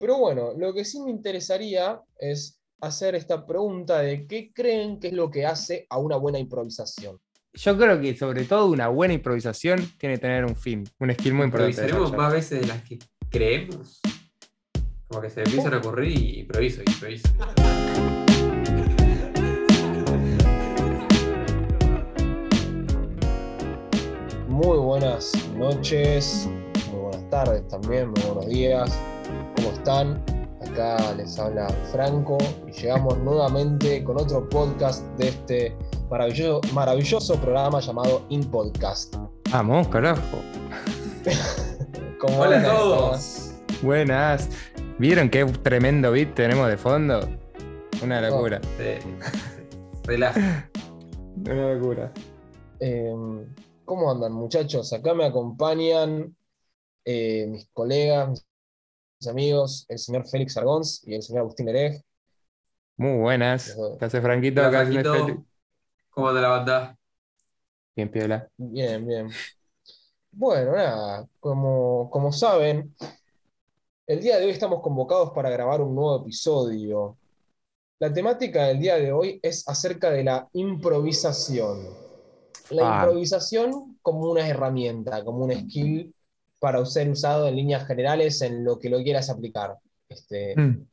Pero bueno, lo que sí me interesaría es hacer esta pregunta de qué creen que es lo que hace a una buena improvisación. Yo creo que sobre todo una buena improvisación tiene que tener un fin, un skill muy importante. Improvisaremos más veces de las que creemos. Como que se empiezan a ocurrir y improviso, improviso. Muy buenas noches, muy buenas tardes también, muy buenos días. ¿Cómo están? Acá les habla Franco y llegamos nuevamente con otro podcast de este maravilloso, maravilloso programa llamado In Podcast. Vamos, carajo. ¿Cómo Hola a todos. Buenas. ¿Vieron qué tremendo beat tenemos de fondo? Una locura. Sí. Relaja. Una locura. Eh, ¿Cómo andan muchachos? Acá me acompañan eh, mis colegas, mis amigos, el señor Félix Argons y el señor Agustín Herej. Muy buenas. ¿Qué hace Franquito? Hola, ¿Qué hace Franquito. ¿Cómo anda la banda? Bien, piola. Bien, bien. Bueno, nada, como, como saben, el día de hoy estamos convocados para grabar un nuevo episodio. La temática del día de hoy es acerca de la improvisación. La Ah. improvisación como una herramienta, como un skill para ser usado en líneas generales en lo que lo quieras aplicar. Este, Mm.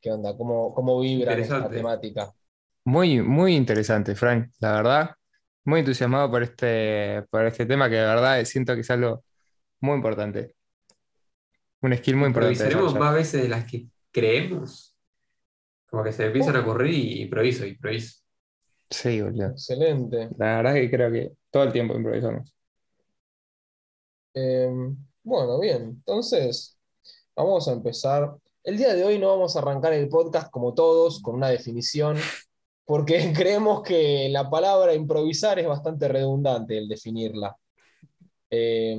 ¿qué onda? ¿Cómo, cómo vibra esta temática? Muy, muy interesante, Frank, la verdad. Muy entusiasmado por este, por este tema que de verdad siento que es algo muy importante. Un skill muy importante. Improvisaremos más veces de las que creemos. Como que se empiezan a ocurrir y improviso, improviso. Sí, boludo. Excelente. La verdad que creo que todo el tiempo improvisamos. Eh, bueno, bien, entonces vamos a empezar. El día de hoy no vamos a arrancar el podcast como todos, con una definición, porque creemos que la palabra improvisar es bastante redundante el definirla. Eh,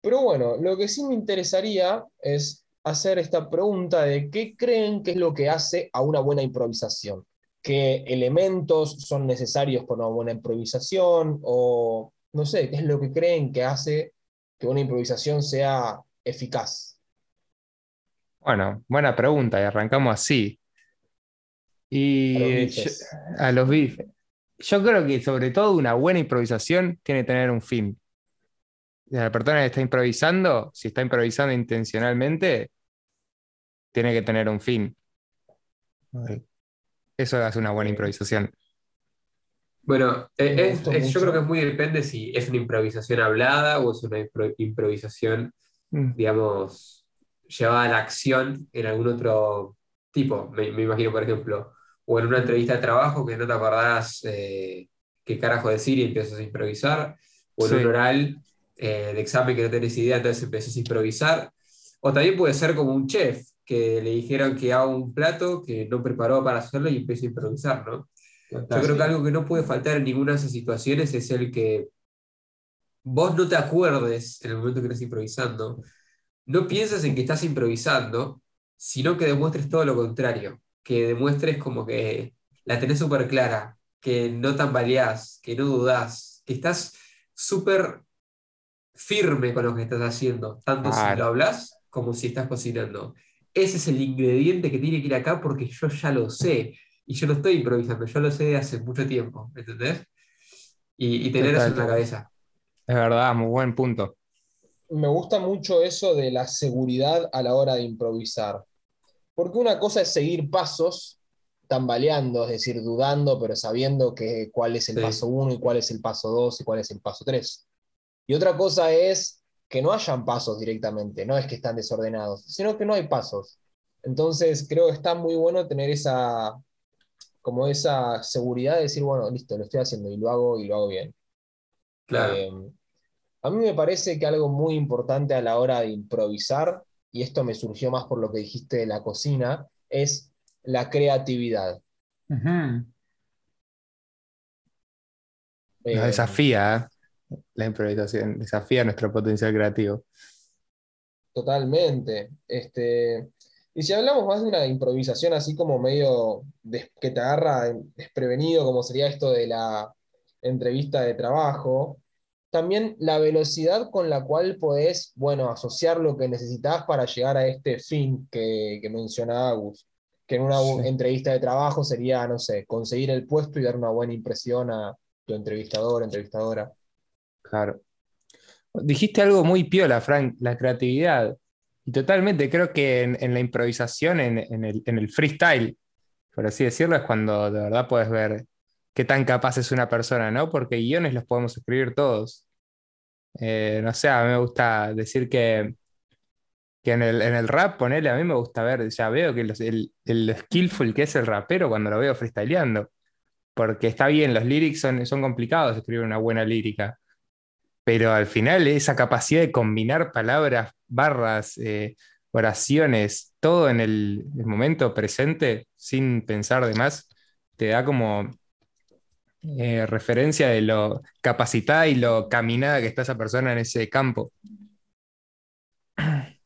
pero bueno, lo que sí me interesaría es hacer esta pregunta de qué creen que es lo que hace a una buena improvisación. ¿Qué elementos son necesarios para una buena improvisación? O no sé, ¿qué es lo que creen que hace que una improvisación sea eficaz? Bueno, buena pregunta y arrancamos así. Y A los eh, bifes. yo- a los bifes. Yo creo que sobre todo una buena improvisación tiene que tener un fin. La persona que está improvisando, si está improvisando intencionalmente, tiene que tener un fin. Eso hace una buena Ok. improvisación. Bueno, eh, es- es- yo creo que es muy depende si es una improvisación hablada o es una impro- improvisación, Mm. digamos, llevada a la acción en algún otro tipo. Me, me imagino, por ejemplo, o en una entrevista de trabajo que no te acordás eh, qué carajo decir y empiezas a improvisar, o en Sí. un oral eh, de examen que no tenés idea, entonces empiezas a improvisar. O también puede ser como un chef, que le dijeron que haga un plato que no preparó para hacerlo y empieza a improvisar, ¿no? Yo creo que algo que no puede faltar en ninguna de esas situaciones es el que vos no te acuerdes en el momento que estás improvisando, no pienses en que estás improvisando, sino que demuestres todo lo contrario, que demuestres como que la tenés súper clara, que no tambaleás, que no dudás, que estás súper firme con lo que estás haciendo, tanto si lo hablas como si estás cocinando. Ese es el ingrediente que tiene que ir acá porque yo ya lo sé. Y yo no estoy improvisando, yo lo sé de hace mucho tiempo, ¿entendés? Y, y tener eso en la cabeza. Es verdad, muy buen punto. Me gusta mucho eso de la seguridad a la hora de improvisar. Porque una cosa es seguir pasos tambaleando, es decir, dudando, pero sabiendo que, cuál es el Sí. paso 1 y cuál es el paso 2 y cuál es el paso 3. Y otra cosa es que no hayan pasos directamente, no es que están desordenados, sino que no hay pasos. Entonces creo que está muy bueno tener esa, como esa seguridad de decir, bueno, listo, lo estoy haciendo y lo hago y lo hago bien. Claro. Eh, a mí me parece que algo muy importante a la hora de improvisar, y esto me surgió más por lo que dijiste de la cocina, es la creatividad. Nos Eh, desafía, ¿eh? La improvisación, desafía nuestro potencial creativo. Totalmente. Este, y si hablamos más de una improvisación así como medio des- que te agarra desprevenido, como sería esto de la entrevista de trabajo, también la velocidad con la cual podés, bueno, asociar lo que necesitas para llegar a este fin que, que menciona Agus. Que en una Sí. entrevista de trabajo sería, no sé, conseguir el puesto y dar una buena impresión a tu entrevistador, entrevistadora. Claro. Dijiste algo muy piola, Frank, la creatividad. Totalmente, creo que en, en la improvisación, en, el, freestyle, por así decirlo, es cuando de verdad puedes ver qué tan capaz es una persona, ¿no? Porque guiones los podemos escribir todos. Eh, no sé, a mí me gusta decir que, que en el, rap, ponele, a mí me gusta ver, ya veo que el, el skillful que es el rapero cuando lo veo freestyleando. Porque está bien, los lyrics son, son complicados escribir una buena lírica pero al final esa capacidad de combinar palabras, barras, eh, oraciones, todo en el, el momento presente, sin pensar de más, te da como eh, referencia de lo capacitada y lo caminada que está esa persona en ese campo.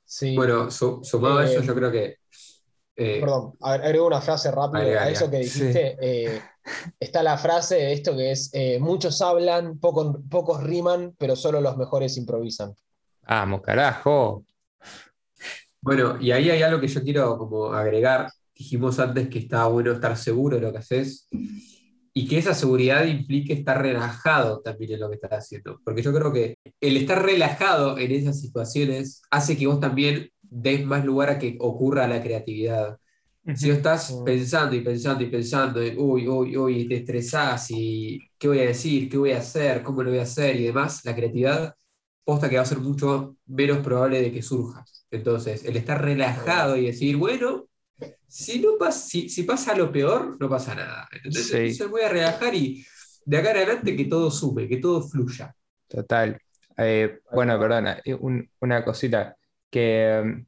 Sí. Bueno, su- sumado a Eh, eso, yo creo que. eh, Perdón, ag- agrego una frase rápido Agrega, a eso que dijiste. Está la frase de esto que es, eh, muchos hablan, poco- pocos riman, pero solo los mejores improvisan. Vamos, carajo. Bueno, y ahí hay algo que yo quiero como agregar. Dijimos antes que estaba bueno estar seguro de lo que haces y que esa seguridad implique estar relajado también en lo que estás haciendo. Porque yo creo que el estar relajado en esas situaciones hace que vos también des más lugar a que ocurra la creatividad. Si no estás Mm. pensando y pensando y pensando, en, uy, uy, uy, te estresás y qué voy a decir, qué voy a hacer, cómo lo voy a hacer y demás, la creatividad posta que va a ser mucho menos probable de que surja. Entonces, el estar relajado y decir, bueno, si, no pas- si, si pasa lo peor, no pasa nada. ¿entendés? Sí. Entonces voy a relajar y de acá en adelante que todo sume, que todo fluya. Total. Eh, bueno, perdona, eh, un- una cosita. Que um,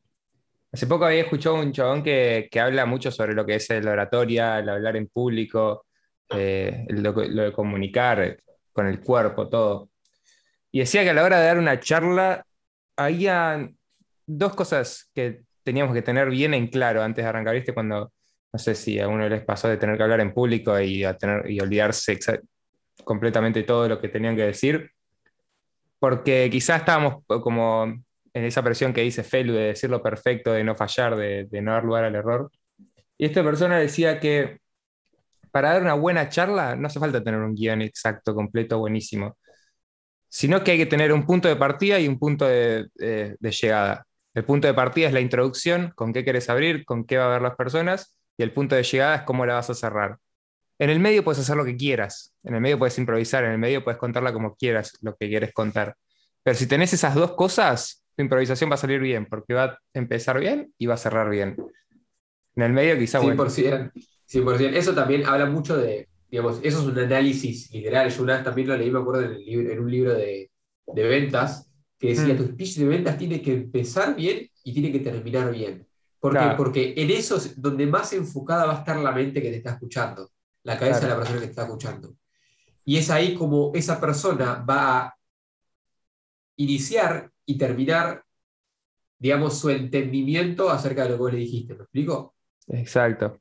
hace poco había escuchado un chabón que, que habla mucho sobre lo que es la oratoria, el hablar en público, eh, lo, de comunicar con el cuerpo, todo. Y decía que a la hora de dar una charla había dos cosas que teníamos que tener bien en claro antes de arrancar, ¿viste? Cuando, no sé si a uno les pasó de tener que hablar en público y, a tener, y olvidarse completamente todo lo que tenían que decir porque quizás estábamos como en esa presión que dice Felu de decirlo perfecto, de no fallar, de, no dar lugar al error. Y esta persona decía que para dar una buena charla no hace falta tener un guion exacto, completo, buenísimo, sino que hay que tener un punto de partida y un punto de llegada. El punto de partida es la introducción, con qué quieres abrir, con qué va a ver las personas, y el punto de llegada es cómo la vas a cerrar. En el medio puedes hacer lo que quieras, en el medio puedes improvisar, en el medio puedes contarla como quieras, lo que quieres contar. Pero si tenés esas dos cosas, tu improvisación va a salir bien, porque va a empezar bien y va a cerrar bien. En el medio quizá, bueno, 100%, 100%. Eso también habla mucho de, digamos, eso es un análisis literal. Yo una vez también lo leí, me acuerdo, en, el libro- en un libro de, de ventas, que decía, Mm. tu speech de ventas tiene que empezar bien y tiene que terminar bien. ¿Por qué? Porque en eso es donde más enfocada va a estar la mente que te está escuchando, la cabeza Claro. de la persona que te está escuchando. Y es ahí como esa persona va a iniciar y terminar, digamos, su entendimiento acerca de lo que vos le dijiste. ¿Me explico? exacto.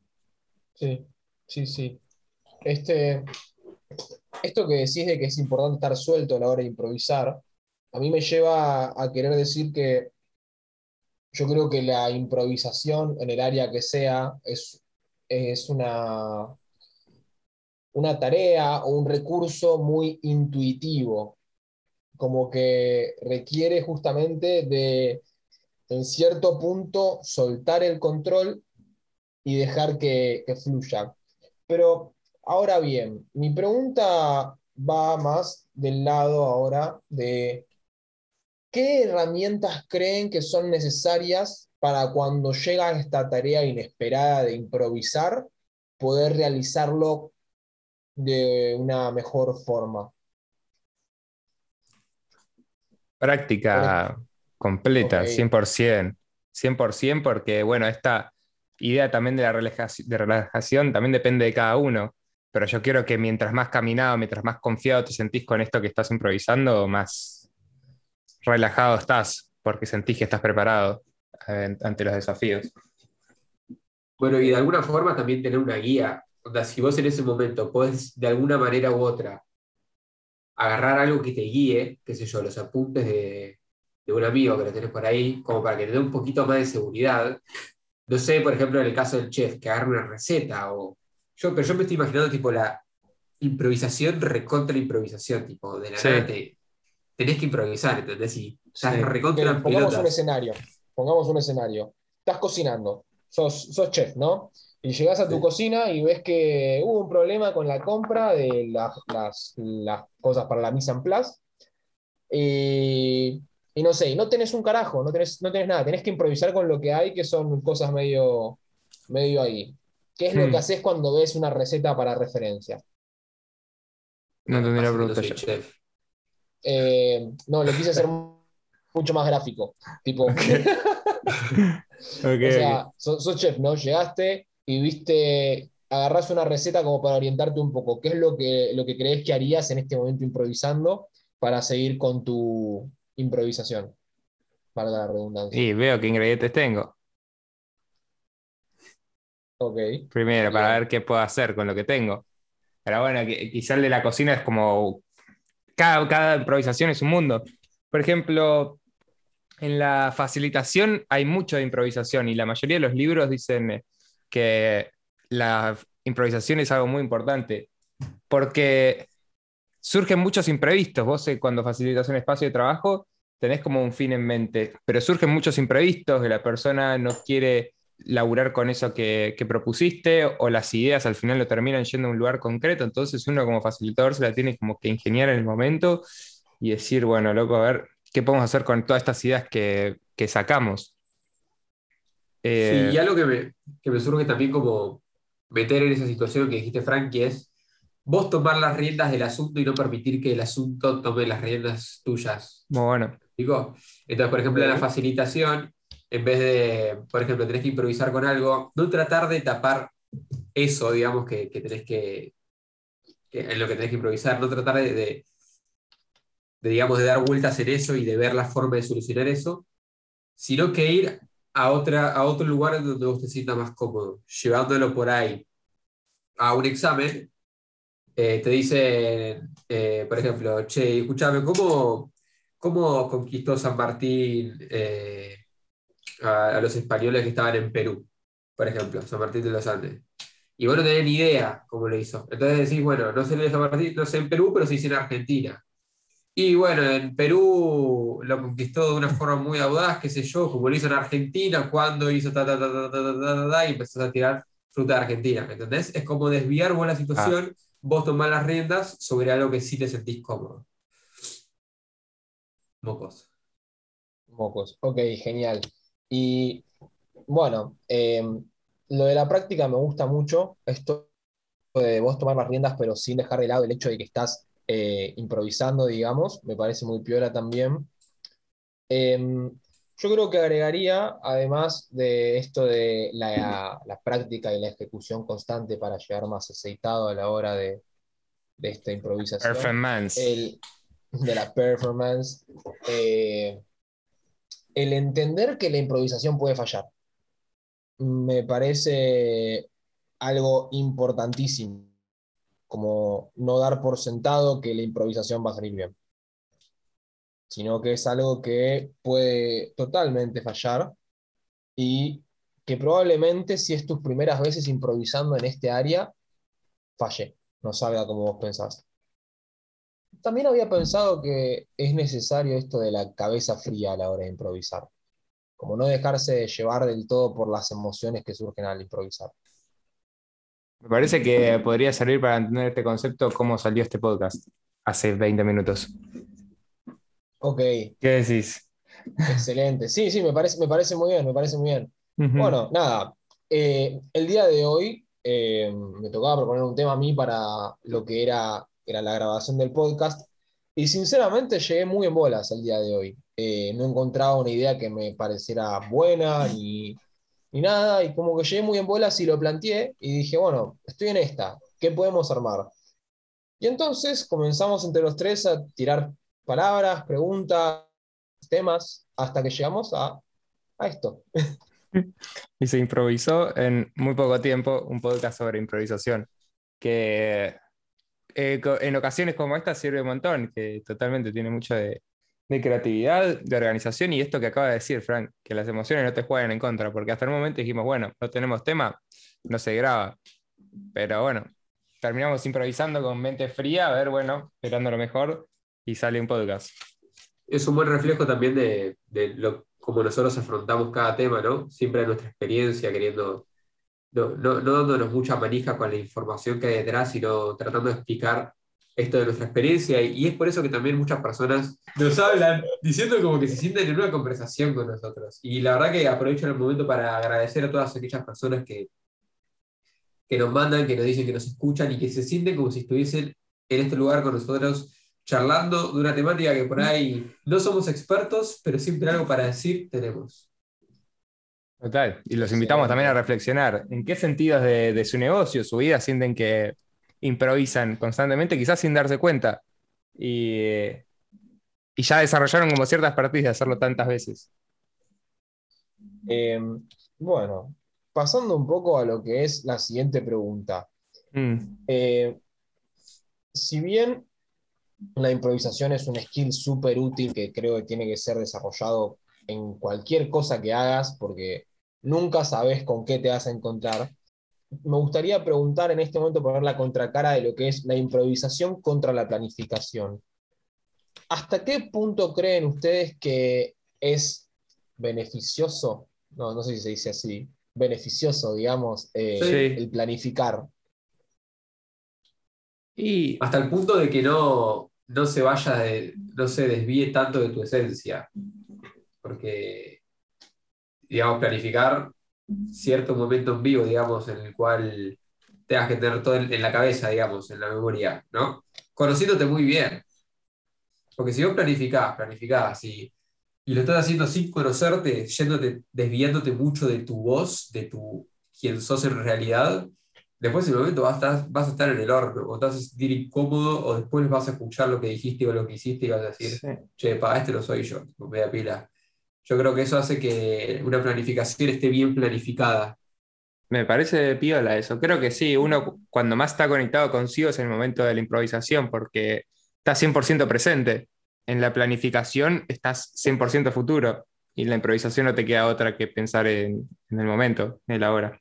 Sí, sí, sí. Este, esto que decís de que es importante estar suelto a la hora de improvisar, a mí me lleva a querer decir que yo creo que la improvisación en el área que sea es, es una, una tarea o un recurso muy intuitivo, como que requiere justamente de, en cierto punto, soltar el control y dejar que, fluya. Pero ahora bien, mi pregunta va más del lado ahora de qué herramientas creen que son necesarias para cuando llega esta tarea inesperada de improvisar, poder realizarlo de una mejor forma. Práctica completa, Ok. 100%. 100% porque, bueno, esta idea también de la relajaci- de relajación también depende de cada uno. Pero yo quiero que mientras más caminado, mientras más confiado te sentís con esto que estás improvisando, más relajado estás, porque sentís que estás preparado eh, ante los desafíos. Bueno, y de alguna forma también tener una guía. O sea, si vos en ese momento podés de alguna manera u otra agarrar algo que te guíe, qué sé yo, los apuntes de, de un amigo que lo tenés por ahí, como para que te dé un poquito más de seguridad. No sé, por ejemplo, en el caso del chef, que agarre una receta o... Yo, pero yo me estoy imaginando tipo la improvisación recontra improvisación, tipo, de la Sí. nada te- tenés que improvisar, ¿entendés? Y estás Sí. recontra pongamos un escenario. Pongamos un escenario. Estás cocinando, sos, sos chef, ¿no? Y llegás a tu Sí. cocina y ves que hubo un problema con la compra de las, las- las cosas para la mise en place. Y, y no sé, y no tenés un carajo, no tenés, no tenés nada, tenés que improvisar con lo que hay, que son cosas medio, medio ahí. ¿Qué es lo Hmm. que haces cuando ves una receta para referencia? No entendí la pregunta yo. chef. Eh, no, lo quise hacer mucho más gráfico. Tipo, O sea, sos, sos chef, ¿no? Llegaste y viste, agarrás una receta como para orientarte un poco. ¿Qué es lo que, lo que crees que harías en este momento improvisando para seguir con tu improvisación? Para la redundancia. Y veo qué ingredientes tengo. Ok. Primero, para Bien. ver qué puedo hacer con lo que tengo. Pero bueno, qui- quizá el de la cocina es como. Cada, cada improvisación es un mundo. Por ejemplo, en la facilitación hay mucho de improvisación y la mayoría de los libros dicen eh, que la improvisación es algo muy importante porque surgen muchos imprevistos. Vos eh, cuando facilitas un espacio de trabajo tenés como un fin en mente, pero surgen muchos imprevistos que la persona no quiere laburar con eso que, que propusiste o las ideas al final lo terminan yendo a un lugar concreto, entonces uno como facilitador se la tiene como que ingeniar en el momento y decir, bueno, loco, a ver, ¿qué podemos hacer con todas estas ideas que, que sacamos? Eh, Sí, y algo que me, que me surge también como meter en esa situación que dijiste, Frankie, es vos tomar las riendas del asunto y no permitir que el asunto tome las riendas tuyas. muy bueno. ¿Digo? Entonces, por ejemplo, en la facilitación, en vez de, por ejemplo, tenés que improvisar con algo, no tratar de tapar eso, digamos, que, que tenés que, que- en lo que tenés que improvisar, no tratar de, de- de, digamos, de dar vueltas en eso y de ver la forma de solucionar eso, sino que ir a, otra, a otro lugar en donde vos te sientas más cómodo, llevándolo por ahí a un examen. eh, te dicen, eh, por ejemplo, che, escúchame, ¿cómo, cómo conquistó San Martín eh, a, a los españoles que estaban en Perú? Por ejemplo, San Martín de los Andes. Y vos no tenés ni idea cómo lo hizo. Entonces decís, bueno, no sé de San Martín, no sé en Perú, pero hizo en Argentina. Y bueno, en Perú lo conquistó de una forma muy audaz, qué sé yo, como lo hizo en Argentina, cuando hizo ta, ta, ta, ta, ta, ta, ta, ta y empezás a tirar fruta de Argentina, ¿me entendés? Es como desviar vos la ah. situación, vos tomás las riendas sobre algo que sí te sentís cómodo. Mocos. Mocos, ok, genial. Y bueno, em, lo de la práctica me gusta mucho, esto de vos tomar las riendas pero sin dejar de lado el hecho de que estás eh, improvisando, digamos, me parece muy piola también. Em, yo creo que agregaría, además de esto de la, la práctica y la ejecución constante para llegar más aceitado a la hora de, de esta improvisación, Performance. el, de la performance, eh, el entender que la improvisación puede fallar. Me parece algo importantísimo, como no dar por sentado que la improvisación va a salir bien, sino que es algo que puede totalmente fallar y que probablemente si es tus primeras veces improvisando en este área, falle, no salga como vos pensás. También había pensado que es necesario esto de la cabeza fría a la hora de improvisar, como no dejarse llevar del todo por las emociones que surgen al improvisar. Me parece que podría servir para entender este concepto cómo salió este podcast hace 20 minutos. Ok, ¿Qué decís? excelente. Sí, sí, me parece, me parece muy bien, me parece muy bien. Bueno, nada, eh, el día de hoy eh, me tocaba proponer un tema a mí para lo que era, era la grabación del podcast y sinceramente llegué muy en bolas el día de hoy. Eh, no encontraba una idea que me pareciera buena ni, ni nada y como que llegué muy en bolas y lo planteé y dije, bueno, estoy en esta, ¿qué podemos armar? Y entonces comenzamos entre los tres a tirar palabras, preguntas, temas, hasta que llegamos a, a esto. Y se improvisó en muy poco tiempo un podcast sobre improvisación, que eh, en ocasiones como esta sirve un montón, que totalmente tiene mucho de, de creatividad, de organización y esto que acaba de decir Frank, que las emociones no te jueguen en contra, porque hasta el momento dijimos, bueno, no tenemos tema, no se graba, pero bueno, terminamos improvisando con mente fría, a ver, bueno, esperando lo mejor y sale un podcast. Es un buen reflejo también de, de lo, cómo nosotros afrontamos cada tema, ¿no? Siempre nuestra experiencia, queriendo, no, no, no dándonos mucha manija con la información que hay detrás, sino tratando de explicar esto de nuestra experiencia. Y, es por eso que también muchas personas nos hablan diciendo como que se sienten en una conversación con nosotros. Y la verdad que aprovecho el momento para agradecer a todas aquellas personas que, que nos mandan, que nos dicen que nos escuchan y que se sienten como si estuviesen en este lugar con nosotros charlando de una temática que por ahí no somos expertos, pero siempre algo para decir tenemos. Total. Y los invitamos también a reflexionar en qué sentidos de, de su negocio, su vida, sienten que improvisan constantemente, quizás sin darse cuenta. Y, eh, y ya desarrollaron como cierta expertise de hacerlo tantas veces. Eh, bueno, pasando un poco a lo que es la siguiente pregunta. Mm, Eh, si bien la improvisación es un skill súper útil que creo que tiene que ser desarrollado en cualquier cosa que hagas, porque nunca sabes con qué te vas a encontrar, me gustaría preguntar en este momento, poner la contracara de lo que es la improvisación contra la planificación. ¿Hasta qué punto creen ustedes que es beneficioso? No, no sé si se dice así. Beneficioso, digamos, eh, Sí. el planificar. Y Hasta el punto de que no, no se vaya, de- no se desvíe tanto de tu esencia. Porque, digamos, planificar cierto momento en vivo, digamos, en el cual tengas que tener todo en, en la cabeza, digamos, en la memoria, ¿no? Conociéndote muy bien. Porque si vos planificás, planificás y, y lo estás haciendo sin conocerte, yéndote, desviándote mucho de tu voz, de tu quién sos en realidad, después en el momento vas a, estar, vas a estar en el horno, o te vas a sentir incómodo, o después vas a escuchar lo que dijiste o lo que hiciste y vas a decir, sí. che, pa, este no soy yo, me da pila. Yo creo que eso hace que una planificación esté bien planificada. Me parece piola eso. Creo que sí, uno cuando más está conectado consigo es en el momento de la improvisación, porque estás 100% presente. En la planificación estás 100% futuro y en la improvisación no te queda otra que pensar en, en el momento, en el ahora.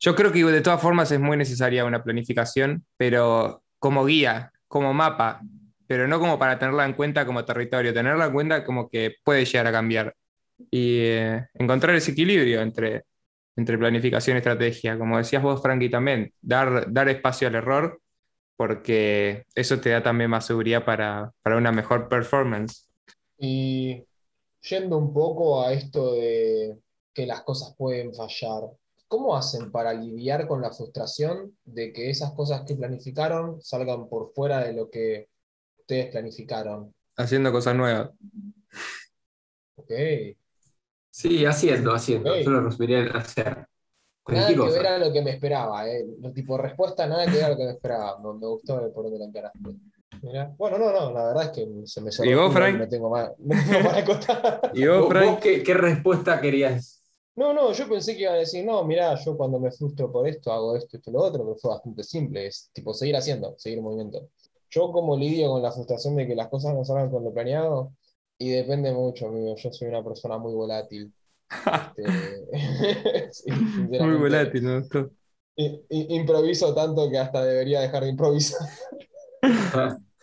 Yo creo que de todas formas es muy necesaria una planificación, pero como guía, como mapa, pero no como para tenerla en cuenta como territorio, tenerla en cuenta como que puede llegar a cambiar y eh, encontrar ese equilibrio entre entre planificación y estrategia. Como decías vos, Frankie, también, dar, dar espacio al error, porque eso te da también más seguridad para, para una mejor performance. Y yendo un poco a esto de que las cosas pueden fallar, ¿cómo hacen para lidiar con la frustración de que esas cosas que planificaron salgan por fuera de lo que ustedes planificaron? Haciendo cosas nuevas. Ok. Sí, haciendo, haciendo. Ok. Yo lo resumiría en hacer. Nada que ver a lo que me esperaba, ¿eh? Tipo, respuesta, nada que ver a lo que me esperaba. Me, me gustó por donde la encaraste. Mirá. Bueno, no, no, la verdad es que se me cerró ¿Y vos, Frank? No tengo más, no tengo para acotar. ¿Y vos, ¿Vos, Frank? vos qué, qué respuesta querías? No, no, yo pensé que iban a decir, no, mirá, yo cuando me frustro por esto hago esto, esto y lo otro, pero fue bastante simple, es tipo seguir haciendo, seguir en movimiento. Yo como lidio con la frustración de que las cosas no salgan con lo planeado, y depende mucho, amigo, yo soy una persona muy volátil. Este, sí, Muy volátil, i- improviso tanto que hasta debería dejar de improvisar.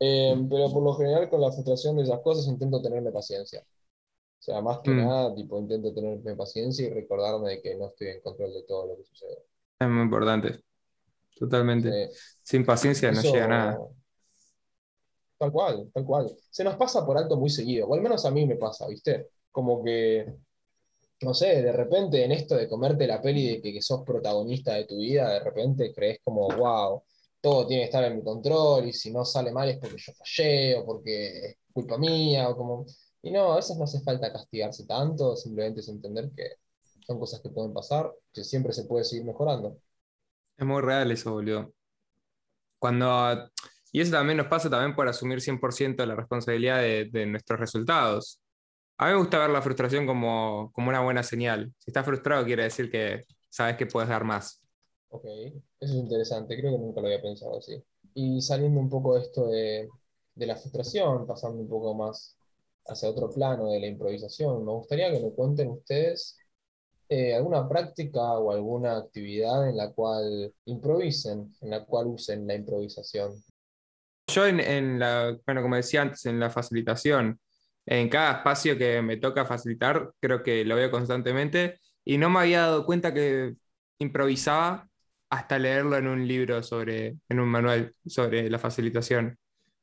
Eh, pero por lo general con la frustración de esas cosas intento tenerme paciencia. O sea, más que Mm. nada, tipo, intento tenerme paciencia y recordarme de que no estoy en control de todo lo que sucede. Es muy importante. Totalmente. Sin paciencia no llega a nada. Tal cual, tal cual. Se nos pasa por alto muy seguido, o al menos a mí me pasa, ¿viste? Como que, no sé, de repente en esto de comerte la peli de que, que sos protagonista de tu vida, de repente crees como, wow, todo tiene que estar en mi control y si no sale mal es porque yo fallé o porque es culpa mía o como... Y no, a veces no hace falta castigarse tanto, simplemente es entender que son cosas que pueden pasar, que siempre se puede seguir mejorando. Es muy real eso, boludo. Cuando, y eso también nos pasa también por asumir 100% la responsabilidad de, nuestros resultados. A mí me gusta ver la frustración como, como una buena señal. Si estás frustrado quiere decir que sabes que puedes dar más. Ok, eso es interesante, creo que nunca lo había pensado así. Y saliendo un poco de esto de, de la frustración, pasando un poco más hacia otro plano de la improvisación, me gustaría que me cuenten ustedes eh, alguna práctica o alguna actividad en la cual improvisen, en la cual usen la improvisación. Yo en, en la, bueno, como decía antes, en la facilitación, en cada espacio que me toca facilitar, creo que lo veo constantemente y no me había dado cuenta que improvisaba hasta leerlo en un libro sobre, en un manual sobre la facilitación.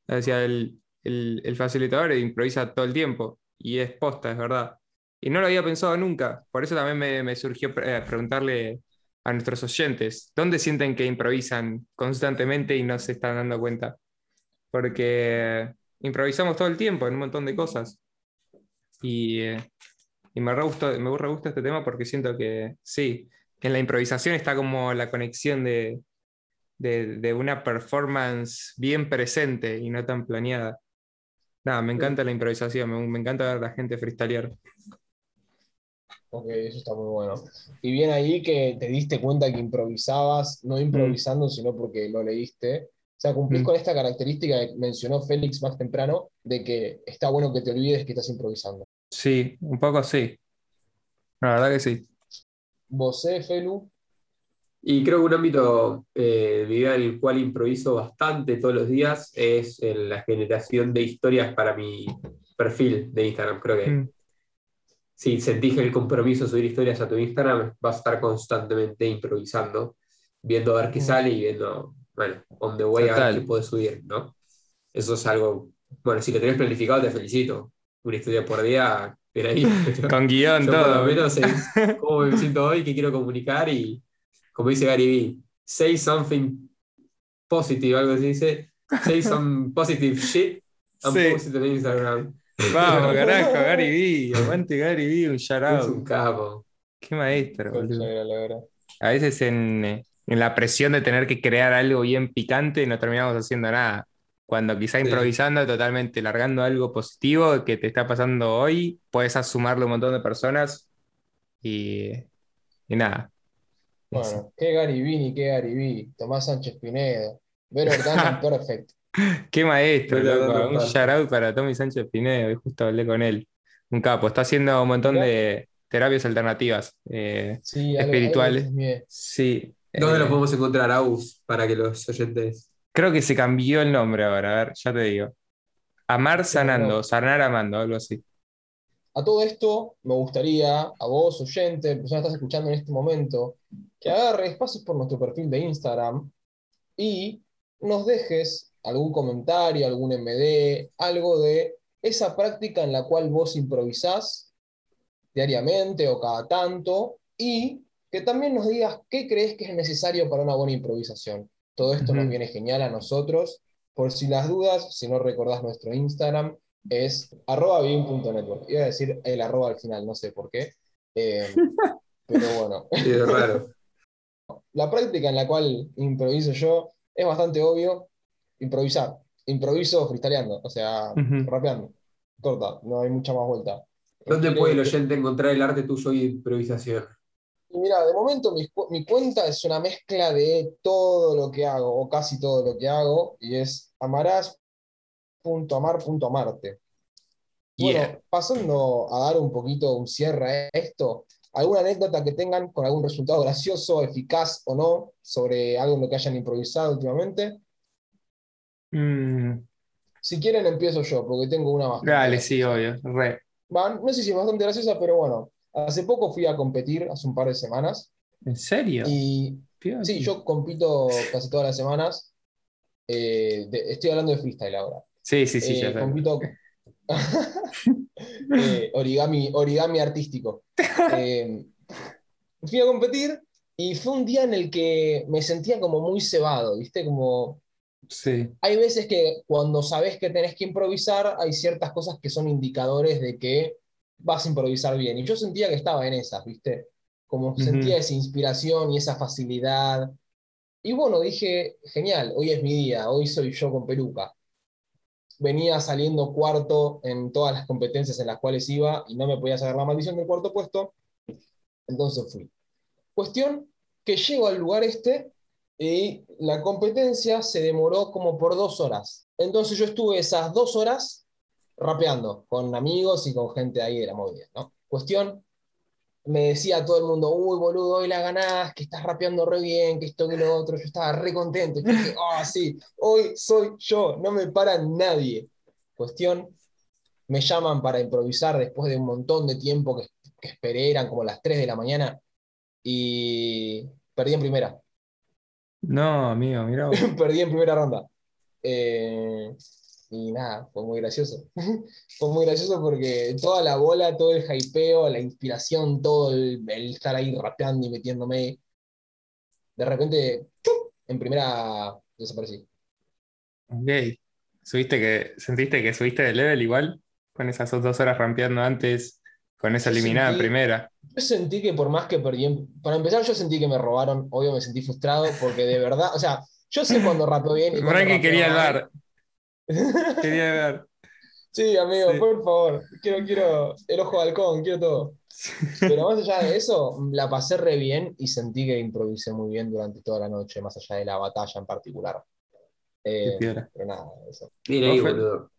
Decía, el, el, el facilitador improvisa todo el tiempo y es posta, es verdad. Y no lo había pensado nunca. Por eso también me, me surgió eh, preguntarle a nuestros oyentes, ¿dónde sienten que improvisan constantemente y no se están dando cuenta? Porque improvisamos todo el tiempo en un montón de cosas. Y, eh, y me, re gustó, me re gusta este tema porque siento que sí, en la improvisación está como la conexión de, de, de una performance bien presente y no tan planeada. Nada, me encanta la improvisación, me, me encanta ver a la gente freestylear. Ok, eso está muy bueno. Y bien ahí que te diste cuenta que improvisabas, no improvisando, sino porque lo leíste. Sea, cumplís Mm. con esta característica que mencionó Félix más temprano, de que está bueno que te olvides que estás improvisando. Sí, un poco sí. La verdad que sí. ¿Vos, eh, Felu? Y creo que un ámbito eh, de mi vida en el cual improviso bastante todos los días es en la generación de historias para mi perfil de Instagram. Creo que Mm. si sentís el compromiso de subir historias a tu Instagram, vas a estar constantemente improvisando, viendo a ver qué Mm. sale y viendo, bueno, dónde voy a ver Total. qué puedo subir, ¿no? Eso es algo, bueno, si lo tenés planificado, te felicito. Una historia por día, pero ahí. Con guion, yo por todo. lo menos es cómo me siento hoy, qué quiero comunicar y, como dice Gary Vee, say something positive, algo así dice, say some positive shit and Sí. post it on Instagram. Vamos, carajo, Gary Vee. Aguante Gary Vee, un shout Es un out. capo. Qué maestro, boludo. A veces en, eh, en la presión de tener que crear algo bien picante no terminamos haciendo nada. Cuando quizá Sí. improvisando, totalmente largando algo positivo que te está pasando hoy, puedes sumarle a un montón de personas y, y nada. Eso. Bueno, qué Gary Vee ni qué Gary Vee. Tomás Sánchez Pinedo. Done than perfect. Qué maestro, Pero loco. Un shout out para Tommy Sánchez Pinedo, y justo hablé con él. Un capo, está haciendo un montón de terapias alternativas. eh, Sí, algo, Espirituales. algo chusmeé. sí. ¿Dónde eh, lo podemos encontrar, Aus, para que los oyentes... Creo que se cambió el nombre ahora, a ver, ya te digo. Amar sanando, sanar amando, algo así. A todo esto, me gustaría, a vos, oyente, persona que estás escuchando en este momento, que agarres, pases por nuestro perfil de Instagram y nos dejes algún comentario, algún MD, algo de esa práctica en la cual vos improvisás diariamente o cada tanto y que también nos digas qué crees que es necesario para una buena improvisación. Todo esto nos viene genial a nosotros. Por si las dudas, si no recordás nuestro Instagram, es arroba bien.network. Iba a decir el arroba al final, no sé por qué. Eh, pero bueno, Sí, es raro. la práctica en la cual improviso yo es bastante obvio. Improvisar. Improviso freestyleando, o sea, rapeando. Corta, no hay mucha más vuelta. ¿Dónde Requiere puede el oyente encontrar el arte tuyo y improvisación? Y mira, de momento mi, cu- mi cuenta es una mezcla de todo lo que hago, o casi todo lo que hago, y es amarás.amar.amarte. Bueno, Yeah. pasando a dar un poquito un cierre a esto, ¿alguna anécdota que tengan con algún resultado gracioso, eficaz o no, sobre algo en lo que hayan improvisado últimamente? Mm, Si quieren, empiezo yo, porque tengo una bastante dale, sí, obvio. Re. Va, no sé si es bastante graciosa, pero bueno, hace poco fui a competir, hace un par de semanas, ¿En serio? y. Sí, yo compito casi todas las semanas. Eh, de- estoy hablando de freestyle ahora. Sí, sí, sí, Eh, ya compito eh, origami, origami artístico. Eh, fui a competir y fue un día en el que me sentía como muy cebado, ¿viste? Como Sí. hay veces que cuando sabes que tenés que improvisar, hay ciertas cosas que son indicadores de que vas a improvisar bien. Y yo sentía que estaba en esas, ¿viste? Como Ujú. sentía esa inspiración y esa facilidad. Y bueno, dije, genial, hoy es mi día, hoy soy yo con peluca. Venía saliendo cuarto en todas las competencias en las cuales iba y no me podía sacar la maldición del cuarto puesto, entonces fui. Cuestión que llego al lugar este Y la competencia se demoró como por dos horas. Entonces yo estuve esas dos horas rapeando con amigos y con gente ahí de la movida, ¿no? Cuestión, me decía todo el mundo, uy, boludo, hoy la ganás, que estás rapeando re bien, que esto, que lo otro. Yo estaba re contento. Yo dije, ah, sí, hoy soy yo, no me para nadie. Cuestión, me llaman para improvisar después de un montón de tiempo que, que esperé, eran como las 3 de la mañana, y perdí en primera. No, amigo, mira. perdí en primera ronda. Eh, y nada, fue muy gracioso. fue muy gracioso porque toda la bola, todo el hypeo, la inspiración, todo el, el estar ahí rapeando y metiéndome, de repente, en primera desaparecí. Ok. ¿Subiste que, ¿Sentiste que subiste de level igual? Con esas dos horas rampeando antes, con esa eliminada en primera. Yo sentí que por más que perdí, para empezar yo sentí que me robaron, obvio me sentí frustrado porque de verdad, o sea, yo sé cuando rapeo bien y Frankie quería el bar. Quería bar. Sí, amigo, Sí. por favor, quiero, quiero el ojo de halcón, quiero todo. Pero más allá de eso, la pasé re bien y sentí que improvisé muy bien durante toda la noche, más allá de la batalla en particular. Eh, pero nada, eso. Bien ahí, boludo.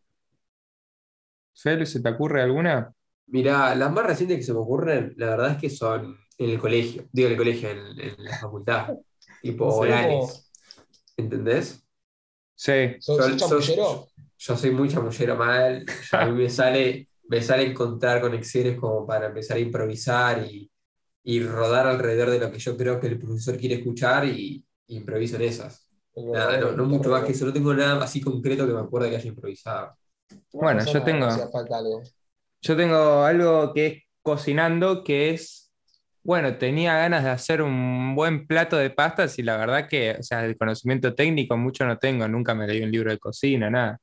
¿se te ocurre alguna? Mirá, las más recientes que se me ocurren, la verdad es que son en el colegio, digo en el colegio, en, en la facultad, tipo orales. ¿Entendés? Sí. ¿Sos, Yo- sos yo- chamullero? Yo soy muy chamullero mal, a mí me sale, me sale encontrar conexiones como para empezar a improvisar y, y rodar alrededor de lo que yo creo que el profesor quiere escuchar y, y improviso en esas. Nada, no, no mucho más que eso, no tengo nada así concreto que me acuerde que haya improvisado. No Bueno, yo tengo-. Yo tengo algo que es cocinando, que es, bueno, tenía ganas de hacer un buen plato de pastas y la verdad que, o sea, de conocimiento técnico mucho no tengo, nunca me leí un libro de cocina, nada.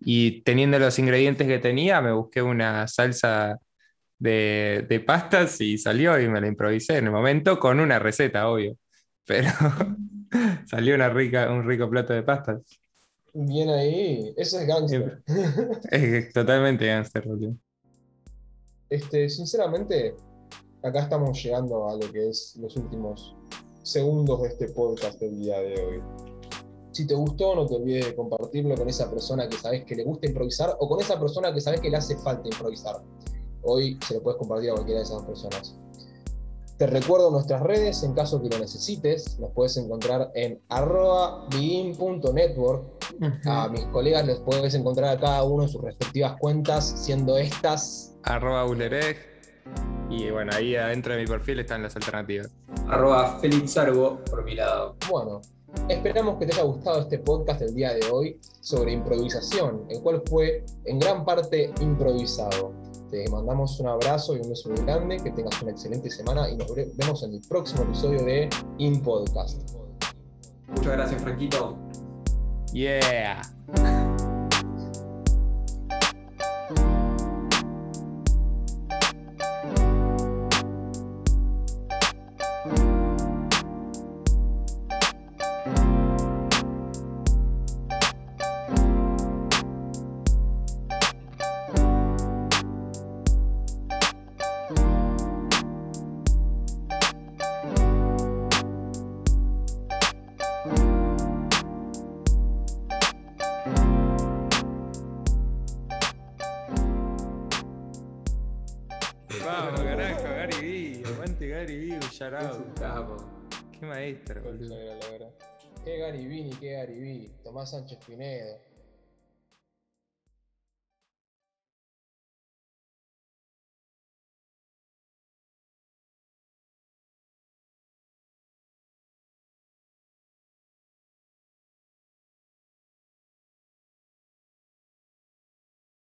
Y teniendo los ingredientes que tenía, me busqué una salsa de, de pastas y salió y me la improvisé en el momento con una receta, obvio. Pero salió una rica, un rico plato de pastas. Bien ahí, eso es gangster. Es totalmente gánster, boludo. Este, sinceramente, acá estamos llegando a lo que es los últimos segundos de este podcast del día de hoy. Si te gustó, no te olvides de compartirlo con esa persona que sabes que le gusta improvisar o con esa persona que sabes que le hace falta improvisar. Hoy se lo puedes compartir a cualquiera de esas personas. Te recuerdo nuestras redes en caso que lo necesites. Nos puedes encontrar en arroba. A mis colegas les puedes encontrar a cada uno en sus respectivas cuentas, siendo estas arroba. Y bueno, ahí adentro de mi perfil están las alternativas. Arroba Félix Argo por mi lado. Bueno, esperamos que te haya gustado este podcast del día de hoy sobre improvisación, el cual fue en gran parte improvisado. Te mandamos un abrazo y un beso muy grande, que tengas una excelente semana y nos vemos en el próximo episodio de In Podcast. Muchas gracias, Franquito. Yeah. Capo. Qué maestro, boludo. Qué Gary Vee ni qué Gary Vee, Tomás Sánchez Pinedo.